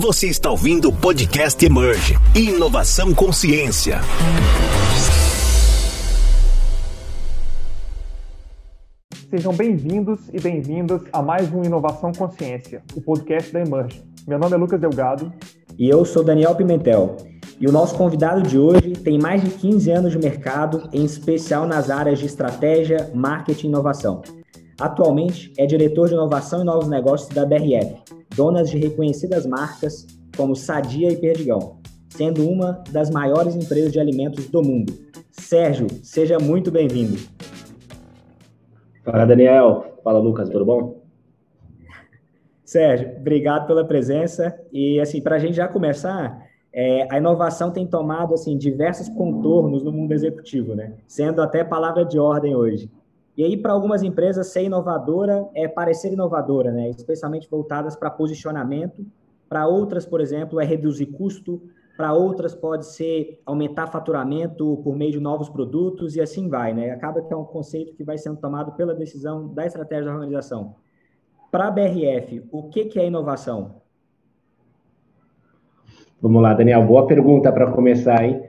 Você está ouvindo o podcast Emerge Inovação Consciência. Sejam bem-vindos e bem-vindas a mais um Inovação Consciência, o podcast da Emerge. Meu nome é Lucas Delgado. E eu sou Daniel Pimentel. E o nosso convidado de hoje tem mais de 15 anos de mercado, em especial nas áreas de estratégia, marketing e inovação. Atualmente é diretor de inovação e novos negócios da BRF, donas de reconhecidas marcas como Sadia e Perdigão, sendo uma das maiores empresas de alimentos do mundo. Sérgio, seja muito bem-vindo. Fala, Daniel. Fala, Lucas, tudo bom? Sérgio, obrigado pela presença. E, assim, para a gente já começar, é, a inovação tem tomado, assim, diversos contornos no mundo executivo, né? Sendo até palavra de ordem hoje. E aí, para algumas empresas, ser inovadora é parecer inovadora, né? especialmente voltadas para posicionamento. Para outras, por exemplo, é reduzir custo. Para outras, pode ser aumentar faturamento por meio de novos produtos e assim vai. Né? Acaba que é um conceito que vai sendo tomado pela decisão da estratégia da organização. Para a BRF, o que, que é inovação? Vamos lá, Daniel. Boa pergunta para começar, hein?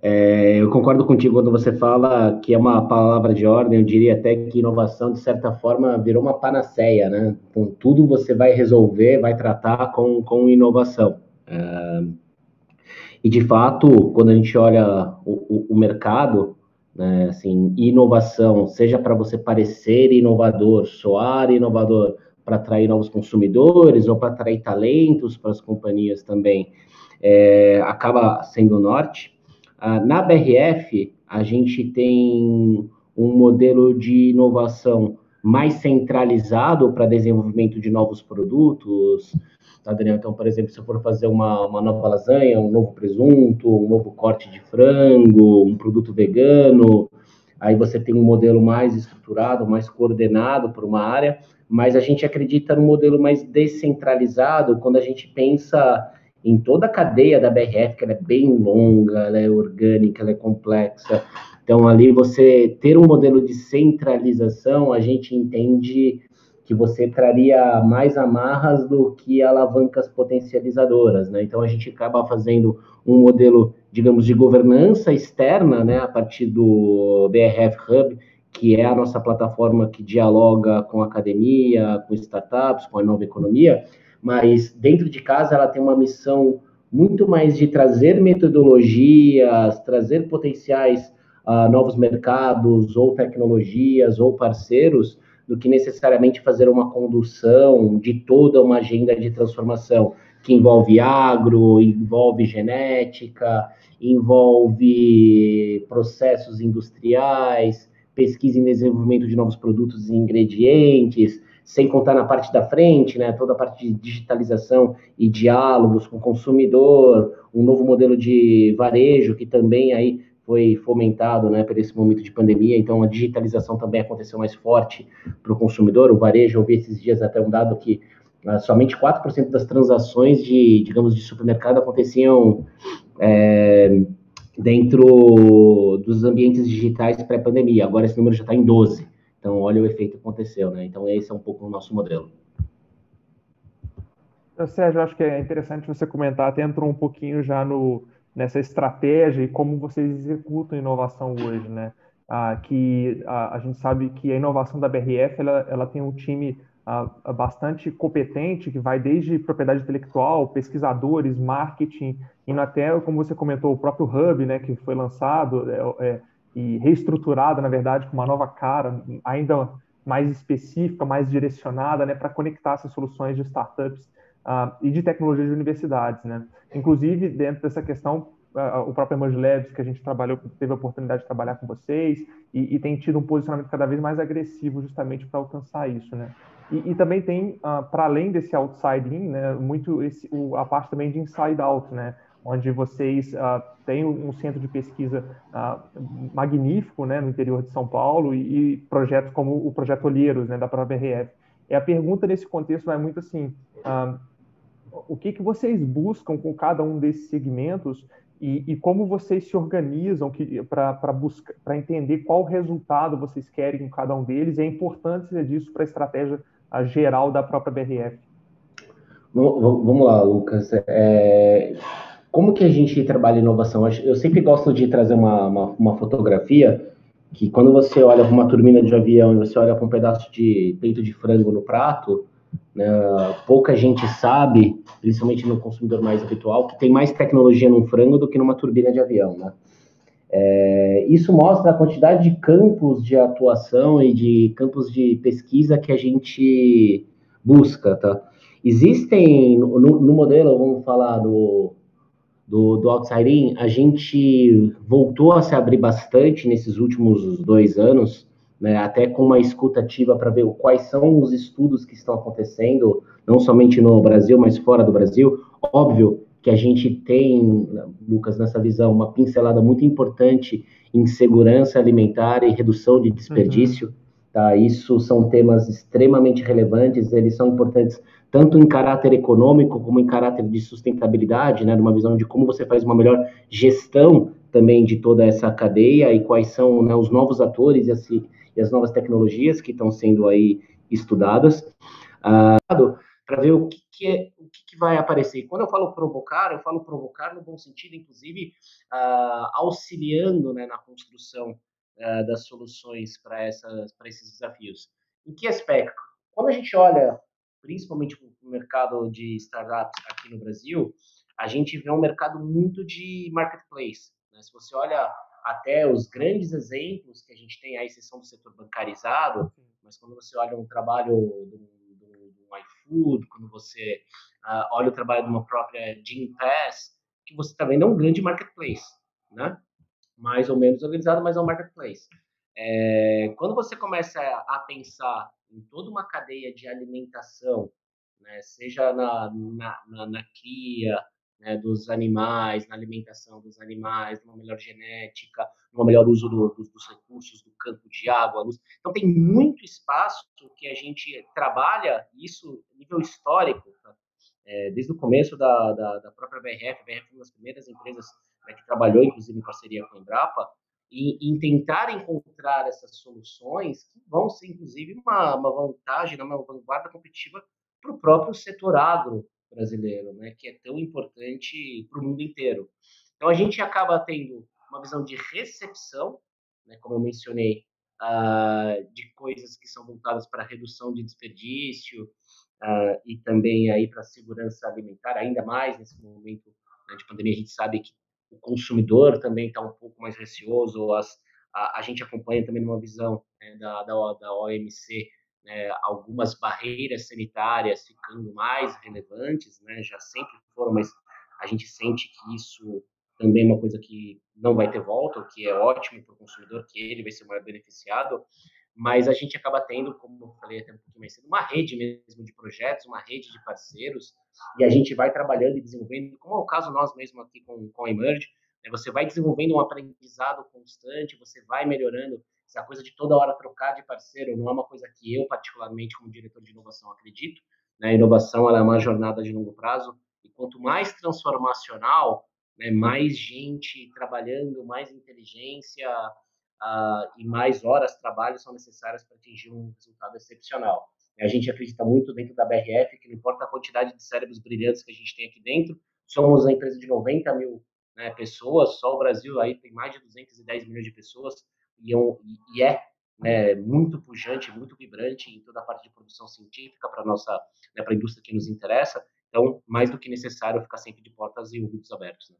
É, eu concordo contigo quando você fala que é uma palavra de ordem, eu diria até que inovação, de certa forma, virou uma panaceia, né? Então, tudo você vai resolver, vai tratar com, com inovação. É, e, de fato, quando a gente olha o, o, o mercado, né, assim, inovação, seja para você parecer inovador, soar inovador, para atrair novos consumidores ou para atrair talentos para as companhias também, é, acaba sendo o norte. Ah, na BRF, a gente tem um modelo de inovação mais centralizado para desenvolvimento de novos produtos, tá, Daniel? Então, por exemplo, se eu for fazer uma, uma nova lasanha, um novo presunto, um novo corte de frango, um produto vegano, aí você tem um modelo mais estruturado, mais coordenado por uma área, mas a gente acredita no modelo mais descentralizado quando a gente pensa em toda a cadeia da BRF, que ela é bem longa, ela é orgânica, ela é complexa. Então, ali você ter um modelo de centralização, a gente entende que você traria mais amarras do que alavancas potencializadoras, né? Então, a gente acaba fazendo um modelo, digamos, de governança externa, né, a partir do BRF Hub, que é a nossa plataforma que dialoga com academia, com startups, com a nova economia, mas dentro de casa ela tem uma missão muito mais de trazer metodologias, trazer potenciais uh, novos mercados, ou tecnologias, ou parceiros, do que necessariamente fazer uma condução de toda uma agenda de transformação que envolve agro, envolve genética, envolve processos industriais, pesquisa e desenvolvimento de novos produtos e ingredientes, sem contar na parte da frente, né, toda a parte de digitalização e diálogos com o consumidor, um novo modelo de varejo que também aí foi fomentado, né, por esse momento de pandemia, então a digitalização também aconteceu mais forte para o consumidor, o varejo, eu vi esses dias até um dado que uh, somente 4% das transações de, digamos, de supermercado aconteciam é, dentro dos ambientes digitais pré-pandemia, agora esse número já está em 12%. Então, olha o efeito que aconteceu, né? Então, esse é um pouco o nosso modelo. Sérgio, acho que é interessante você comentar, até entrou um pouquinho já no, nessa estratégia e como vocês executam inovação hoje, né? Ah, que a, a, gente sabe que a inovação da BRF ela, ela tem um time ah, bastante competente que vai desde propriedade intelectual, pesquisadores, marketing, indo até, como você comentou, o próprio Hub, né, que foi lançado, é, é, e reestruturada, na verdade, com uma nova cara, ainda mais específica, mais direcionada, né, para conectar essas soluções de startups uh, e de tecnologia de universidades, né. Inclusive, dentro dessa questão, uh, o próprio Emerge Labs, que a gente trabalhou, teve a oportunidade de trabalhar com vocês, e, e tem tido um posicionamento cada vez mais agressivo justamente para alcançar isso, né. E, e também tem, uh, para além desse outside in, né, muito esse, o, a parte também de inside out, né, onde vocês uh, têm um centro de pesquisa uh, magnífico né, no interior de São Paulo e, e, projetos como o Projeto Olheiros, né, da própria RF. E a pergunta nesse contexto vai muito assim, uh, o que, que vocês buscam com cada um desses segmentos e, e como vocês se organizam para entender qual resultado vocês querem com cada um deles e a importância disso para a estratégia geral da própria BRF? Vamos lá, Lucas. É, como que a gente trabalha inovação? Eu sempre gosto de trazer uma, uma, uma fotografia que quando você olha para uma turbina de avião e você olha para um pedaço de peito de frango no prato, né, pouca gente sabe, principalmente no consumidor mais habitual, que tem mais tecnologia num frango do que numa turbina de avião, né? É, isso mostra a quantidade de campos de atuação e de campos de pesquisa que a gente busca, tá? Existem, no, no modelo, vamos falar do, do, do Outside In, a gente voltou a se abrir bastante nesses últimos dois anos, né, até com uma escutativa para ver quais são os estudos que estão acontecendo, não somente no Brasil, mas fora do Brasil. Óbvio que a gente tem, Lucas, nessa visão, uma pincelada muito importante em segurança alimentar e redução de desperdício. Uhum. Tá? Isso são temas extremamente relevantes, eles são importantes tanto em caráter econômico como em caráter de sustentabilidade, né, numa visão de como você faz uma melhor gestão também de toda essa cadeia e quais são né, os novos atores e as, e as, novas tecnologias que estão sendo aí estudadas. Uh, para ver o que, que é, o que, que, vai aparecer. Quando eu falo provocar, eu falo provocar no bom sentido, inclusive uh, auxiliando né, na construção uh, das soluções para esses desafios. Em que aspecto? Quando a gente olha, principalmente para o mercado de startups aqui no Brasil, a gente vê um mercado muito de marketplace. Né? Se você olha até os grandes exemplos que a gente tem, a exceção do setor bancarizado, mas quando você olha um trabalho do um iFood, quando você uh, olha o trabalho de uma própria Gym Pass, que você está vendo é um grande marketplace, né? Mais ou menos organizado, mas é um marketplace. É, quando você começa a pensar em toda uma cadeia de alimentação, né, seja na, na, na, na cria, né, dos animais, na alimentação dos animais, numa melhor genética, num melhor uso do, do, dos recursos do campo de água, luz. Então tem muito espaço que a gente trabalha isso nível histórico, tá? É, desde o começo da, da, da, própria BRF, a BRF foi uma das primeiras empresas né, que trabalhou, inclusive em parceria com a Embrapa, e, em tentar encontrar essas soluções que vão ser, inclusive, uma, uma vantagem, uma vanguarda competitiva para o próprio setor agro, brasileiro, né, que é tão importante para o mundo inteiro. Então a gente acaba tendo uma visão de recepção, né, como eu mencionei, uh, de coisas que são voltadas para redução de desperdício uh, e também aí para segurança alimentar, ainda mais nesse momento né, de pandemia a gente sabe que o consumidor também está um pouco mais receoso, as, a, a, gente acompanha também numa visão né, da, da, da OMC né, algumas barreiras sanitárias ficando mais relevantes, né, já sempre foram, mas a gente sente que isso também é uma coisa que não vai ter volta, o que é ótimo para o consumidor, que ele vai ser o maior beneficiado, mas a gente acaba tendo, como eu falei até um pouquinho mais cedo, uma rede mesmo de projetos, uma rede de parceiros, e a gente vai trabalhando e desenvolvendo, como é o caso nós mesmo aqui com, com a Emerge, né, você vai desenvolvendo um aprendizado constante, você vai melhorando essa coisa de toda hora trocar de parceiro não é uma coisa que eu, particularmente, como diretor de inovação, acredito. Né? A inovação é uma jornada de longo prazo. E quanto mais transformacional, né, mais gente trabalhando, mais inteligência uh, e mais horas de trabalho são necessárias para atingir um resultado excepcional. A gente acredita muito dentro da BRF que não importa a quantidade de cérebros brilhantes que a gente tem aqui dentro, somos uma empresa de 90 mil né, pessoas, só o Brasil aí tem mais de 210 milhões de pessoas, e, eu, e é né, muito pujante, muito vibrante em toda a parte de produção científica para nossa, né, para a indústria que nos interessa. Então, mais do que necessário ficar sempre de portas e ouvidos abertos. Né?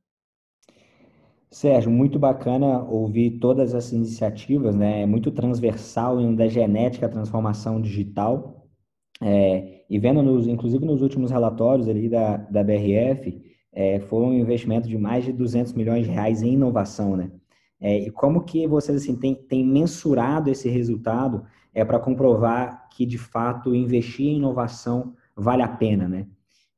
Sérgio, muito bacana ouvir todas essas iniciativas, né? É muito transversal em da genética a transformação digital. É, e vendo, nos, inclusive nos últimos relatórios ali da, da BRF, é, foi um investimento de mais de 200 milhões de reais em inovação, né? É, e como que vocês assim, têm, têm mensurado esse resultado é, para comprovar que, de fato, investir em inovação vale a pena, né?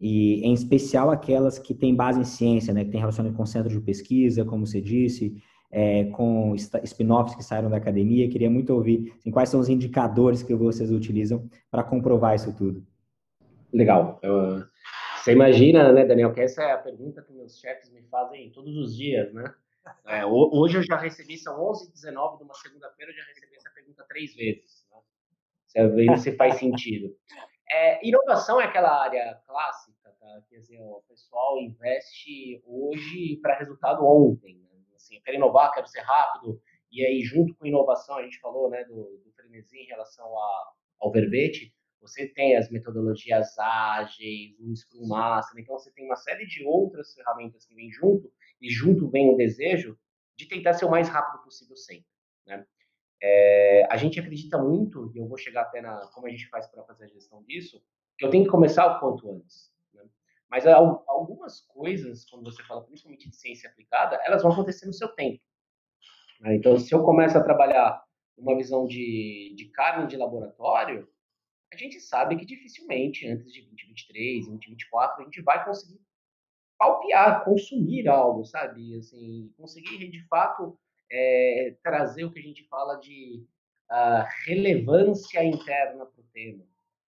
E, em especial, aquelas que têm base em ciência, né? Que tem relacionamento com centros de pesquisa, como você disse, é, com spin-offs que saíram da academia. Queria muito ouvir assim, quais são os indicadores que vocês utilizam para comprovar isso tudo. Legal. Você imagina, né, Daniel, que essa é a pergunta que meus chefes me fazem todos os dias, né? É, hoje eu já recebi, são 11 e 19 de uma segunda-feira, eu já recebi essa pergunta três vezes. Né? Se faz sentido. É, inovação é aquela área clássica Quer dizer, o pessoal investe hoje para resultado ontem. Né? Assim, eu quero inovar, quero ser rápido. E aí, junto com inovação, a gente falou né, do, do frenesi em relação a, ao verbete, você tem as metodologias ágeis, o Scrum Master, então você tem uma série de outras ferramentas que vêm junto, e junto vem o desejo de tentar ser o mais rápido possível sempre. Né? É, a gente acredita muito, e eu vou chegar até na como a gente faz para fazer a gestão disso, que eu tenho que começar o quanto antes. Né? Mas algumas coisas, quando você fala principalmente de ciência aplicada, elas vão acontecer no seu tempo. Né? Então, se eu começo a trabalhar uma visão de, de carne de laboratório, a gente sabe que dificilmente antes de 2023, 2024, a gente vai conseguir palpear, consumir algo, sabe? Assim, conseguir de fato é, trazer o que a gente fala de uh, relevância interna para o tema.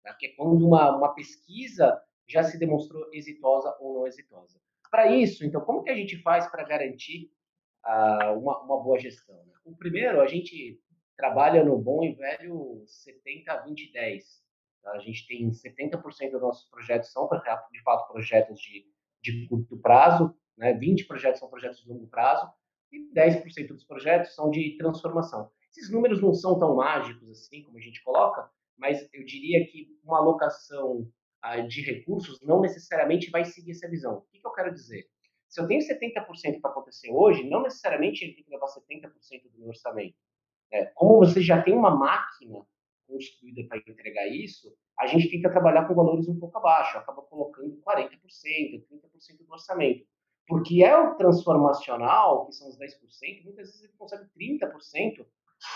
Tá? Que é quando uma, uma pesquisa já se demonstrou exitosa ou não exitosa. Para isso, então, como que a gente faz para garantir uh, uma, uma boa gestão? Né? O primeiro, a gente trabalha no bom e velho 70, 20, 10. Tá? A gente tem 70% dos nossos projetos são, de fato, projetos de, de curto prazo, né? 20 projetos são projetos de longo prazo, e 10% dos projetos são de transformação. Esses números não são tão mágicos assim como a gente coloca, mas eu diria que uma alocação ah, de recursos não necessariamente vai seguir essa visão. O que, eu quero dizer? Se eu tenho 70% para acontecer hoje, não necessariamente ele tem que levar 70% do meu orçamento. É, como você já tem uma máquina construída para entregar isso, a gente tenta trabalhar com valores um pouco abaixo, acaba colocando 40%, 30% do orçamento. Porque é o transformacional, que são os 10%, muitas vezes ele consegue 30%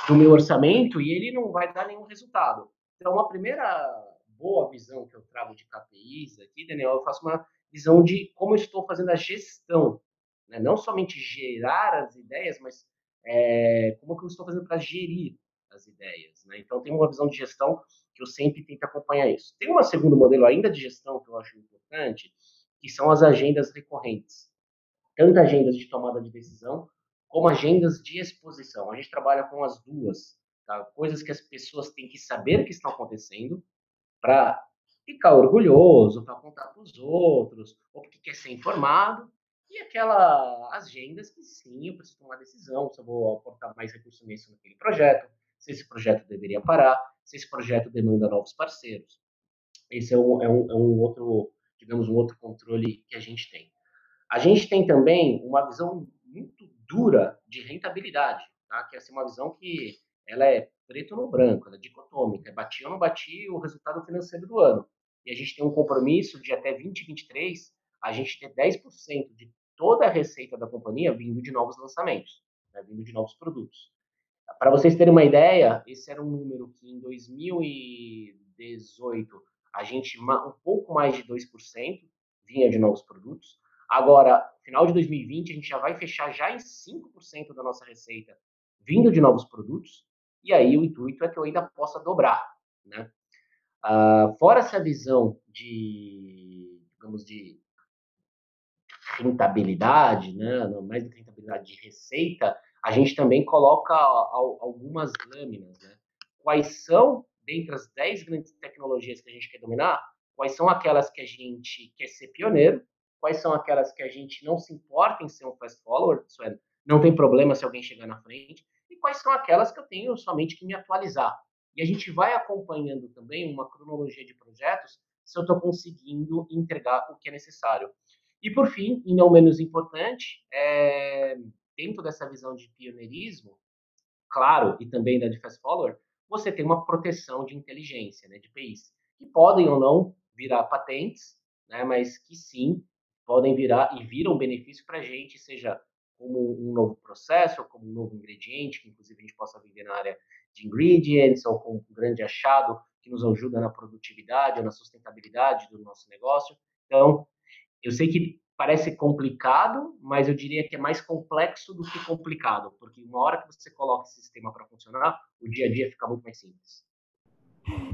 do meu orçamento e ele não vai dar nenhum resultado. Então, uma primeira boa visão que eu trago de KPIs aqui, Daniel, eu faço uma visão de como eu estou fazendo a gestão. Né? Não somente gerar as ideias, mas é, como que eu estou fazendo para gerir as ideias. Né? Então, tem uma visão de gestão que eu sempre tento acompanhar isso. Tem um segundo modelo ainda de gestão que eu acho importante, que são as agendas recorrentes tanto agendas de tomada de decisão como agendas de exposição. A gente trabalha com as duas, tá? coisas que as pessoas têm que saber que estão acontecendo para ficar orgulhoso, para contar para os outros, ou porque quer ser informado, e aquelas agendas que sim, eu preciso tomar decisão, se eu vou aportar mais recursos nisso naquele projeto, se esse projeto deveria parar, se esse projeto demanda novos parceiros. Esse é um, é um, é um outro, digamos, um outro controle que a gente tem. A gente tem também uma visão muito dura de rentabilidade, tá? que é assim, uma visão que ela é preto no branco, ela é dicotômica, é batia ou não batia o resultado financeiro do ano. E a gente tem um compromisso de até 2023 a gente ter 10% de toda a receita da companhia vindo de novos lançamentos, né? vindo de novos produtos. Para vocês terem uma ideia, esse era um número que em 2018 a gente um pouco mais de 2% vinha de novos produtos. Agora, final de 2020, a gente já vai fechar já em 5% da nossa receita vindo de novos produtos, e aí o intuito é que eu ainda possa dobrar, né? Uh, fora essa visão de, digamos, de rentabilidade, né? Mais do que rentabilidade de receita, a gente também coloca algumas lâminas, né? Quais são, dentre as 10 grandes tecnologias que a gente quer dominar, quais são aquelas que a gente quer ser pioneiro, quais são aquelas que a gente não se importa em ser um fast follower, isso é, não tem problema se alguém chegar na frente, quais são aquelas que eu tenho somente que me atualizar. E a gente vai acompanhando também uma cronologia de projetos se eu estou conseguindo entregar o que é necessário. E por fim, e não menos importante, é, dentro dessa visão de pioneirismo, claro, e também da de fast follower, você tem uma proteção de inteligência, né, de PIs, que podem ou não virar patentes, né, mas que sim podem virar e viram benefício para a gente, seja como um novo processo, ou como um novo ingrediente, que inclusive a gente possa vender na área de ingredients, ou como um grande achado que nos ajuda na produtividade ou na sustentabilidade do nosso negócio. Então, eu sei que parece complicado, mas eu diria que é mais complexo do que complicado, porque uma hora que você coloca esse sistema para funcionar, o dia a dia fica muito mais simples.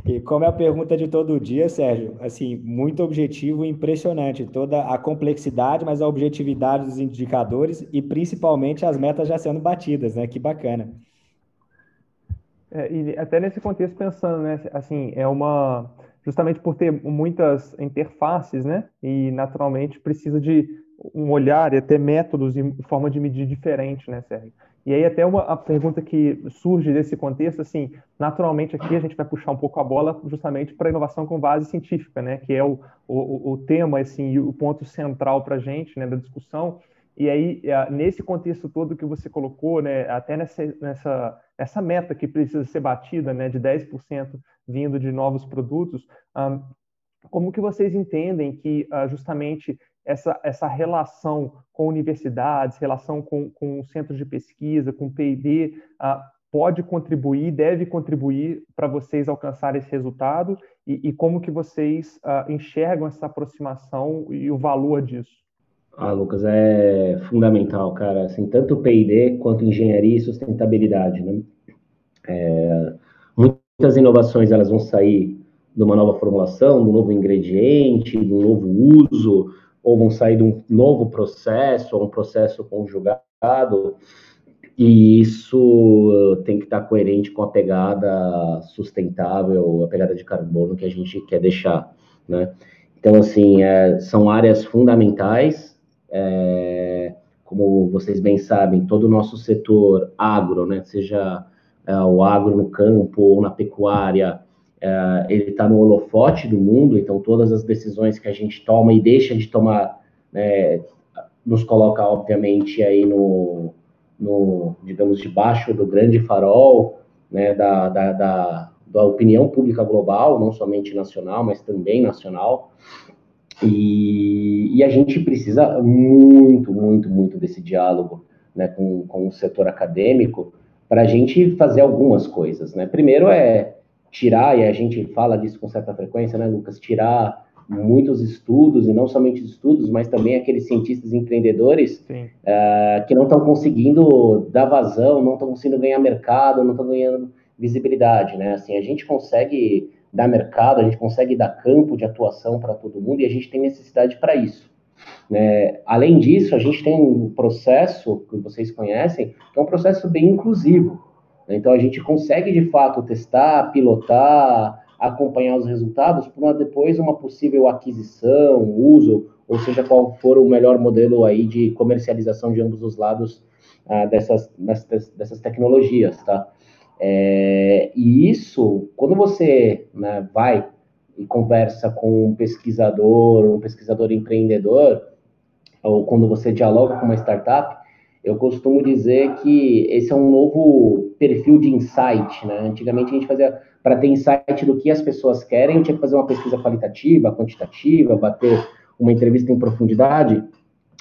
E como é a pergunta de todo dia, Sérgio, assim, muito objetivo e impressionante, toda a complexidade, mas a objetividade dos indicadores e principalmente as metas já sendo batidas, né? Que bacana. É, e até nesse contexto pensando, né, assim, é uma justamente por ter muitas interfaces, né? E naturalmente precisa de um olhar e até métodos e forma de medir diferente, né, Sérgio? E aí até uma a pergunta que surge desse contexto, assim, naturalmente aqui a gente vai puxar um pouco a bola justamente para a inovação com base científica, né, que é o, o, o tema, assim, o ponto central para a gente, né, da discussão. E aí, nesse contexto todo que você colocou, né, até nessa, nessa, essa meta que precisa ser batida, né, de 10% vindo de novos produtos, um, como que vocês entendem que uh, justamente essa, essa relação com universidades, relação com, com centros de pesquisa, com P&D, uh, pode contribuir, deve contribuir para vocês alcançar esse resultado e, e como que vocês uh, enxergam essa aproximação e o valor disso? Ah, Lucas, é fundamental, cara. Assim, tanto P&D quanto engenharia e sustentabilidade, né? É, muitas inovações elas vão sair de uma nova formulação, de um novo ingrediente, de um novo uso, ou vão sair de um novo processo, ou um processo conjugado, e isso tem que estar coerente com a pegada sustentável, a pegada de carbono que a gente quer deixar, né? Então, assim, é, são áreas fundamentais é, como vocês bem sabem, todo o nosso setor agro, né, seja é, o agro no campo ou na pecuária, é, ele está no holofote do mundo, então todas as decisões que a gente toma e deixa de tomar, né, nos coloca, obviamente, aí no, no, digamos, debaixo do grande farol, né, da, da, da, da opinião pública global, não somente nacional, mas também nacional. E, e, a gente precisa muito, muito, muito desse diálogo né, com, com o setor acadêmico para a gente fazer algumas coisas. Né? Primeiro é tirar, e a gente fala disso com certa frequência, né, Lucas? Tirar muitos estudos, e não somente estudos, mas também aqueles cientistas empreendedores uh, que não estão conseguindo dar vazão, não estão conseguindo ganhar mercado, não estão ganhando visibilidade. Né? Assim, a gente consegue dar mercado, a gente consegue dar campo de atuação para todo mundo e a gente tem necessidade para isso. É, além disso, a gente tem um processo que vocês conhecem, que é um processo bem inclusivo. Então, a gente consegue de fato testar, pilotar, acompanhar os resultados para depois uma possível aquisição, uso, ou seja, qual for o melhor modelo aí de comercialização de ambos os lados ah, dessas, dessas, dessas tecnologias, tá? É, e isso, quando você né, vai e conversa com um pesquisador, um pesquisador empreendedor, ou quando você dialoga com uma startup, eu costumo dizer que esse é um novo perfil de insight, né? Antigamente a gente fazia para ter insight do que as pessoas querem, tinha que fazer uma pesquisa qualitativa, quantitativa, bater uma entrevista em profundidade.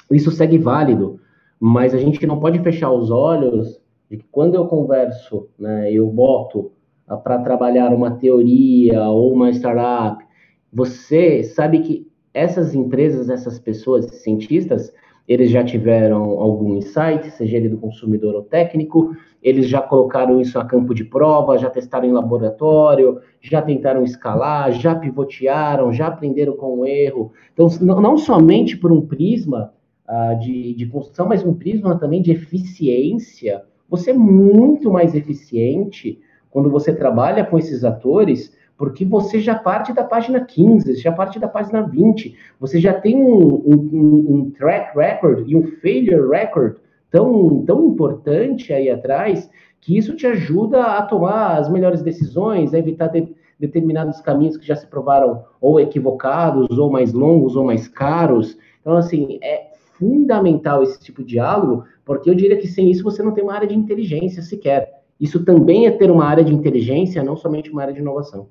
Isso segue válido, mas a gente não pode fechar os olhos de que quando eu converso, né, eu boto ah, para trabalhar uma teoria ou uma startup, você sabe que essas empresas, essas pessoas, cientistas, eles já tiveram algum insight, seja ele do consumidor ou técnico, eles já colocaram isso a campo de prova, já testaram em laboratório, já tentaram escalar, já pivotearam, já aprenderam com o erro. Então, não somente por um prisma uh, de, de construção, mas um prisma também de eficiência você é muito mais eficiente quando você trabalha com esses atores, porque você já parte da página 15, já parte da página 20, você já tem um, um, um track record e um failure record tão, tão importante aí atrás, que isso te ajuda a tomar as melhores decisões, a evitar de, determinados caminhos que já se provaram ou equivocados, ou mais longos, ou mais caros. Então, assim, é fundamental esse tipo de diálogo, porque eu diria que sem isso você não tem uma área de inteligência sequer. Isso também é ter uma área de inteligência, não somente uma área de inovação.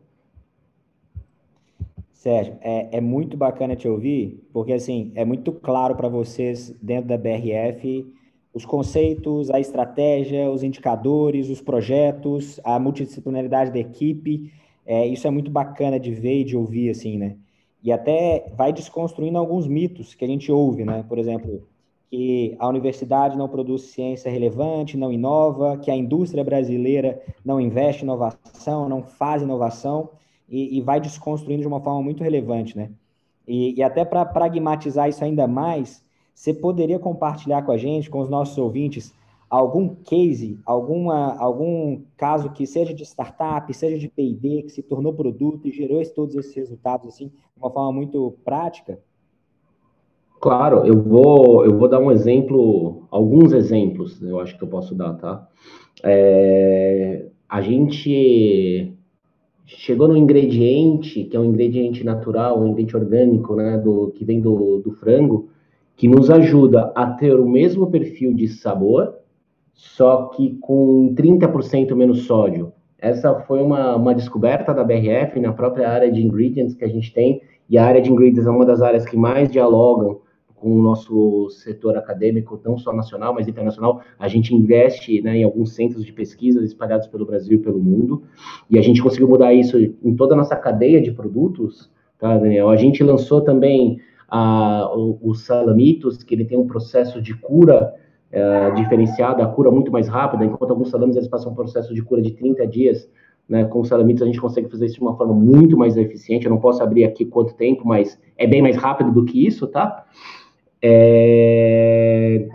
Sérgio, é, é muito bacana te ouvir, porque assim, é muito claro para vocês dentro da BRF os conceitos, a estratégia, os indicadores, os projetos, a multidisciplinaridade da equipe. É, isso é muito bacana de ver e de ouvir, assim, né? E até vai desconstruindo alguns mitos que a gente ouve, né? Por exemplo, que a universidade não produz ciência relevante, não inova, que a indústria brasileira não investe em inovação, não faz inovação, e, e vai desconstruindo de uma forma muito relevante, né? E, e até para pragmatizar isso ainda mais, você poderia compartilhar com a gente, com os nossos ouvintes, algum case, alguma, algum caso que seja de startup, seja de P&D, que se tornou produto e gerou todos esses resultados assim, de uma forma muito prática? Claro, eu vou, eu vou dar um exemplo, alguns exemplos, eu acho que eu posso dar, tá? É, a gente chegou no ingrediente, que é um ingrediente natural, um ingrediente orgânico, né, do, que vem do, do frango, que nos ajuda a ter o mesmo perfil de sabor, só que com 30% menos sódio. Essa foi uma, uma descoberta da BRF na própria área de ingredients que a gente tem, e a área de ingredients é uma das áreas que mais dialogam com o nosso setor acadêmico, não só nacional, mas internacional. A gente investe né, em alguns centros de pesquisa espalhados pelo Brasil e pelo mundo, e a gente conseguiu mudar isso em toda a nossa cadeia de produtos, tá, Daniel? A gente lançou também a, o, o Salamitos, que ele tem um processo de cura é, diferenciada, a cura muito mais rápida, enquanto alguns salames eles passam um processo de cura de 30 dias, né, com os salamitos a gente consegue fazer isso de uma forma muito mais eficiente, eu não posso abrir aqui quanto tempo, mas é bem mais rápido do que isso, tá? É...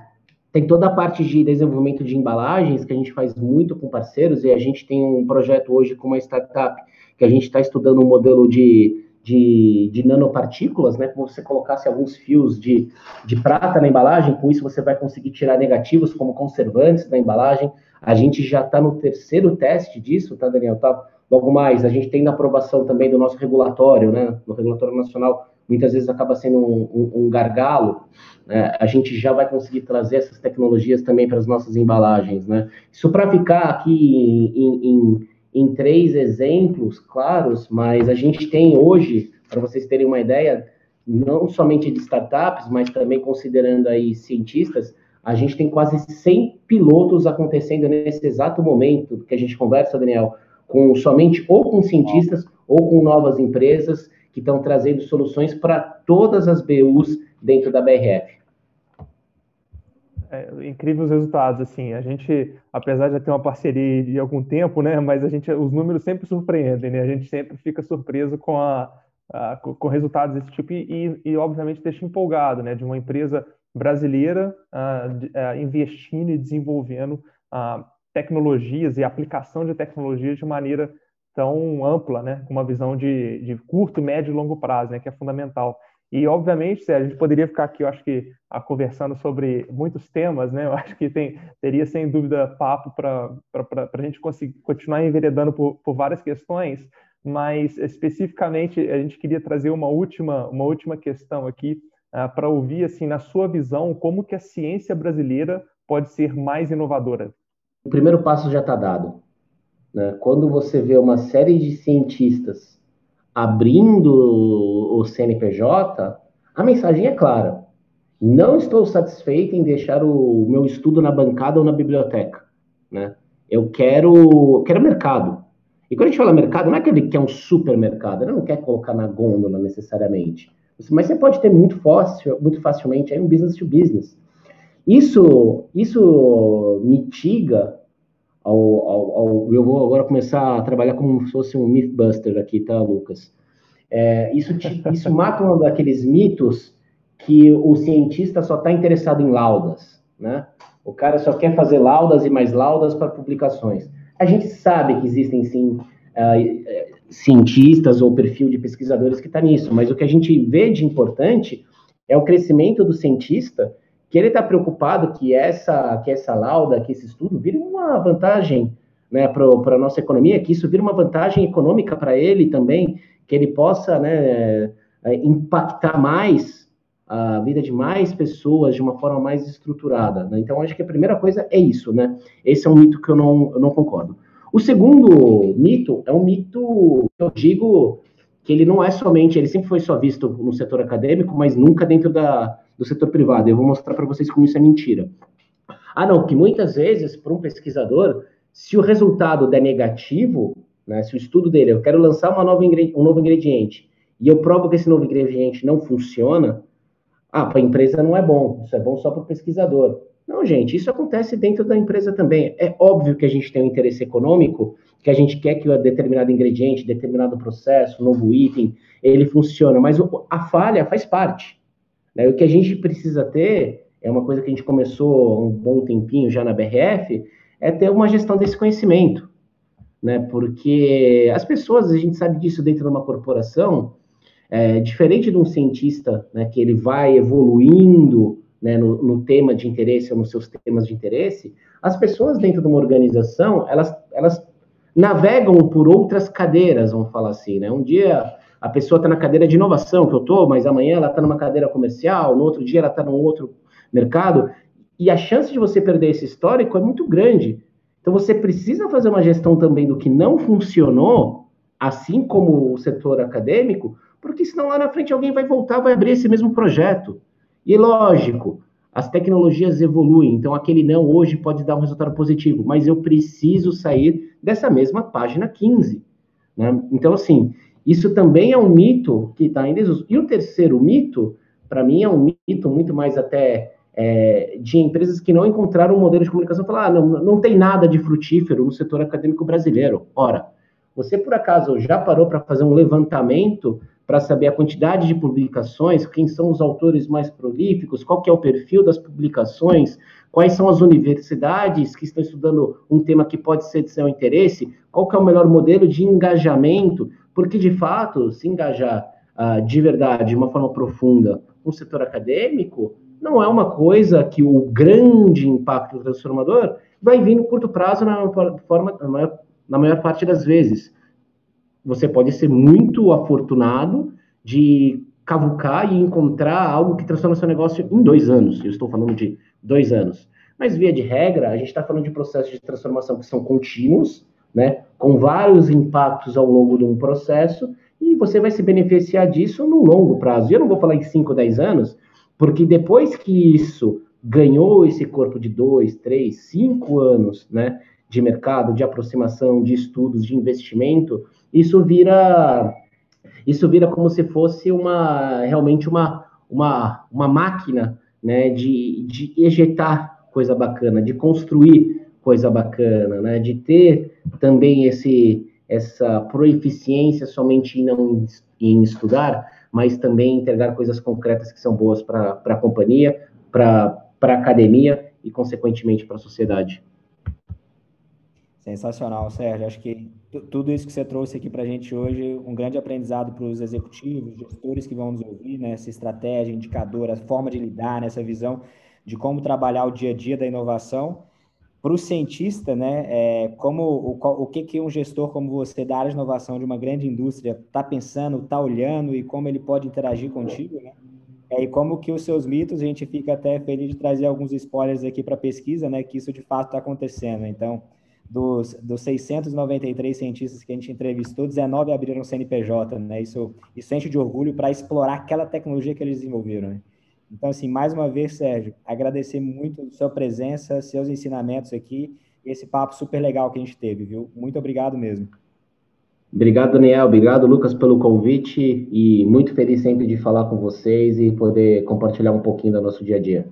Tem toda a parte de desenvolvimento de embalagens que a gente faz muito com parceiros, e a gente tem um projeto hoje com uma startup que a gente está estudando um modelo de de, de nanopartículas, né? Como você colocasse alguns fios de, de prata na embalagem, com isso você vai conseguir tirar negativos como conservantes da embalagem. A gente já está no terceiro teste disso, tá, Daniel? Tá, logo mais, a gente tem na aprovação também do nosso regulatório, né? No regulatório nacional, muitas vezes acaba sendo um, um, um gargalo. Né? A gente já vai conseguir trazer essas tecnologias também para as nossas embalagens, né? Isso para ficar aqui em, em em três exemplos claros, mas a gente tem hoje, para vocês terem uma ideia, não somente de startups, mas também considerando aí cientistas, a gente tem quase 100 pilotos acontecendo nesse exato momento que a gente conversa, Daniel, com somente ou com cientistas ou com novas empresas que estão trazendo soluções para todas as BUs dentro da BRF é, incríveis resultados, assim, a gente, apesar de ter uma parceria de algum tempo, né, mas a gente, os números sempre surpreendem, né, a gente sempre fica surpreso com, a, a com resultados desse tipo e, e, obviamente, deixa empolgado, né, de uma empresa brasileira uh, investindo e desenvolvendo uh, tecnologias e aplicação de tecnologias de maneira tão ampla, né, com uma visão de, de curto, médio e longo prazo, né, que é fundamental. E, obviamente, a gente poderia ficar aqui, eu acho que, a, conversando sobre muitos temas, né? Eu acho que tem, teria, sem dúvida, papo para a gente conseguir continuar enveredando por, por várias questões, mas, especificamente, a gente queria trazer uma última, uma última questão aqui uh, para ouvir, assim, na sua visão, como que a ciência brasileira pode ser mais inovadora. O primeiro passo já está dado. Né? Quando você vê uma série de cientistas abrindo o CNPJ, a mensagem é clara. Não estou satisfeito em deixar o meu estudo na bancada ou na biblioteca, né? Eu quero, quero mercado. E quando a gente fala mercado, não é que ele quer um supermercado, ele não quer colocar na gôndola necessariamente. Mas você pode ter muito, fácil, muito facilmente aí um business to business. Isso, isso mitiga ao, ao, ao, eu vou agora começar a trabalhar como se fosse um mythbuster aqui, tá, Lucas? É, isso, te, isso mata um daqueles mitos que o cientista só está interessado em laudas, né? O cara só quer fazer laudas e mais laudas para publicações. A gente sabe que existem sim uh, cientistas ou perfil de pesquisadores que está nisso, mas o que a gente vê de importante é o crescimento do cientista que ele está preocupado que essa, que essa lauda, que esse estudo vire uma vantagem né, para a nossa economia, que isso vire uma vantagem econômica para ele também, que ele possa né, é, impactar mais a vida de mais pessoas de uma forma mais estruturada. Né? Então, acho que a primeira coisa é isso, né? Esse é um mito que eu não, eu não concordo. O segundo mito é um mito eu digo que ele não é somente, ele sempre foi só visto no setor acadêmico, mas nunca dentro da, do setor privado. Eu vou mostrar para vocês como isso é mentira. Ah, não, que muitas vezes, para um pesquisador, se o resultado der negativo, né, se o estudo dele, eu quero lançar uma nova um novo ingrediente, e eu provo que esse novo ingrediente não funciona, ah, para a empresa não é bom, isso é bom só para o pesquisador. Não, gente, isso acontece dentro da empresa também. É óbvio que a gente tem um interesse econômico, que a gente quer que o determinado ingrediente, determinado processo, novo item, ele funcione, mas a falha faz parte. Né? O que a gente precisa ter é uma coisa que a gente começou um bom tempinho já na BRF, é ter uma gestão desse conhecimento, né? Porque as pessoas, a gente sabe disso dentro de uma corporação, é, diferente de um cientista, né, que ele vai evoluindo né, no, no, tema de interesse ou nos seus temas de interesse, as pessoas dentro de uma organização, elas, elas navegam por outras cadeiras, vamos falar assim, né? Um dia a pessoa está na cadeira de inovação, que eu estou, mas amanhã ela está numa cadeira comercial, no outro dia ela está num outro mercado, e a chance de você perder esse histórico é muito grande. Então você precisa fazer uma gestão também do que não funcionou, assim como o setor acadêmico, porque senão lá na frente alguém vai voltar, vai abrir esse mesmo projeto. E lógico, as tecnologias evoluem, então aquele não hoje pode dar um resultado positivo, mas eu preciso sair dessa mesma página 15. Né? Então, assim, isso também é um mito que está em desuso. E o terceiro mito, para mim, é um mito muito mais até é, de empresas que não encontraram um modelo de comunicação falar, ah, não, não tem nada de frutífero no setor acadêmico brasileiro. Ora, você por acaso já parou para fazer um levantamento para saber a quantidade de publicações, quem são os autores mais prolíficos, qual que é o perfil das publicações, quais são as universidades que estão estudando um tema que pode ser de seu interesse, qual que é o melhor modelo de engajamento, porque, de fato, se engajar uh, de verdade, de uma forma profunda, no setor acadêmico, não é uma coisa que o grande impacto transformador vai vir no curto prazo na, forma, na, maior, na maior parte das vezes. Você pode ser muito afortunado de cavucar e encontrar algo que transforma seu negócio em dois anos. Eu estou falando de dois anos. Mas, via de regra, a gente está falando de processos de transformação que são contínuos, né, com vários impactos ao longo de um processo, e você vai se beneficiar disso no longo prazo. E eu não vou falar em 5, 10 anos, porque depois que isso ganhou esse corpo de 2, 3, 5 anos né, de mercado, de aproximação, de estudos, de investimento, isso vira isso vira como se fosse uma realmente uma, uma, uma máquina né, de, de ejetar coisa bacana, de construir coisa bacana, né? De ter também esse essa proeficiência somente em não em estudar, mas também entregar coisas concretas que são boas para a companhia, para a academia e, consequentemente, para a sociedade. Sensacional, Sérgio. Acho que tudo isso que você trouxe aqui para a gente hoje, um grande aprendizado para os executivos, gestores que vão nos ouvir, né? essa estratégia, indicador, a forma de lidar, nessa né? visão de como trabalhar o dia a dia da inovação para o cientista, né, é, como o, o que, que um gestor como você da área de inovação de uma grande indústria está pensando, está olhando e como ele pode interagir contigo, né? É, e como que os seus mitos, a gente fica até feliz de trazer alguns spoilers aqui para a pesquisa, né, que isso de fato está acontecendo. Então, dos, dos 693 cientistas que a gente entrevistou, 19 abriram CNPJ, né? Isso, isso enche de orgulho para explorar aquela tecnologia que eles desenvolveram. Né? Então, assim, mais uma vez, Sérgio, agradecer muito sua presença, seus ensinamentos aqui, esse papo super legal que a gente teve, viu? Muito obrigado mesmo. Obrigado, Daniel. Obrigado, Lucas, pelo convite e muito feliz sempre de falar com vocês e poder compartilhar um pouquinho do nosso dia a dia.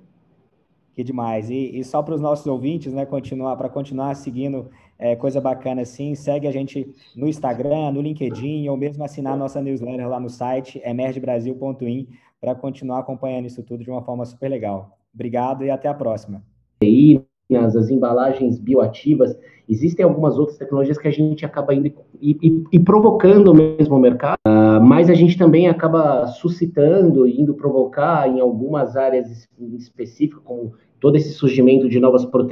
Que demais. E, e só para os nossos ouvintes, né, continuar para continuar seguindo é, coisa bacana assim, segue a gente no Instagram, no LinkedIn ou mesmo assinar nossa newsletter lá no site emergebrasil.in para continuar acompanhando isso tudo de uma forma super legal. Obrigado e até a próxima. E as embalagens bioativas, existem algumas outras tecnologias que a gente acaba indo e, e, e provocando mesmo o mercado, uh, mas a gente também acaba suscitando indo provocar em algumas áreas específicas, como todo esse surgimento de novas proteínas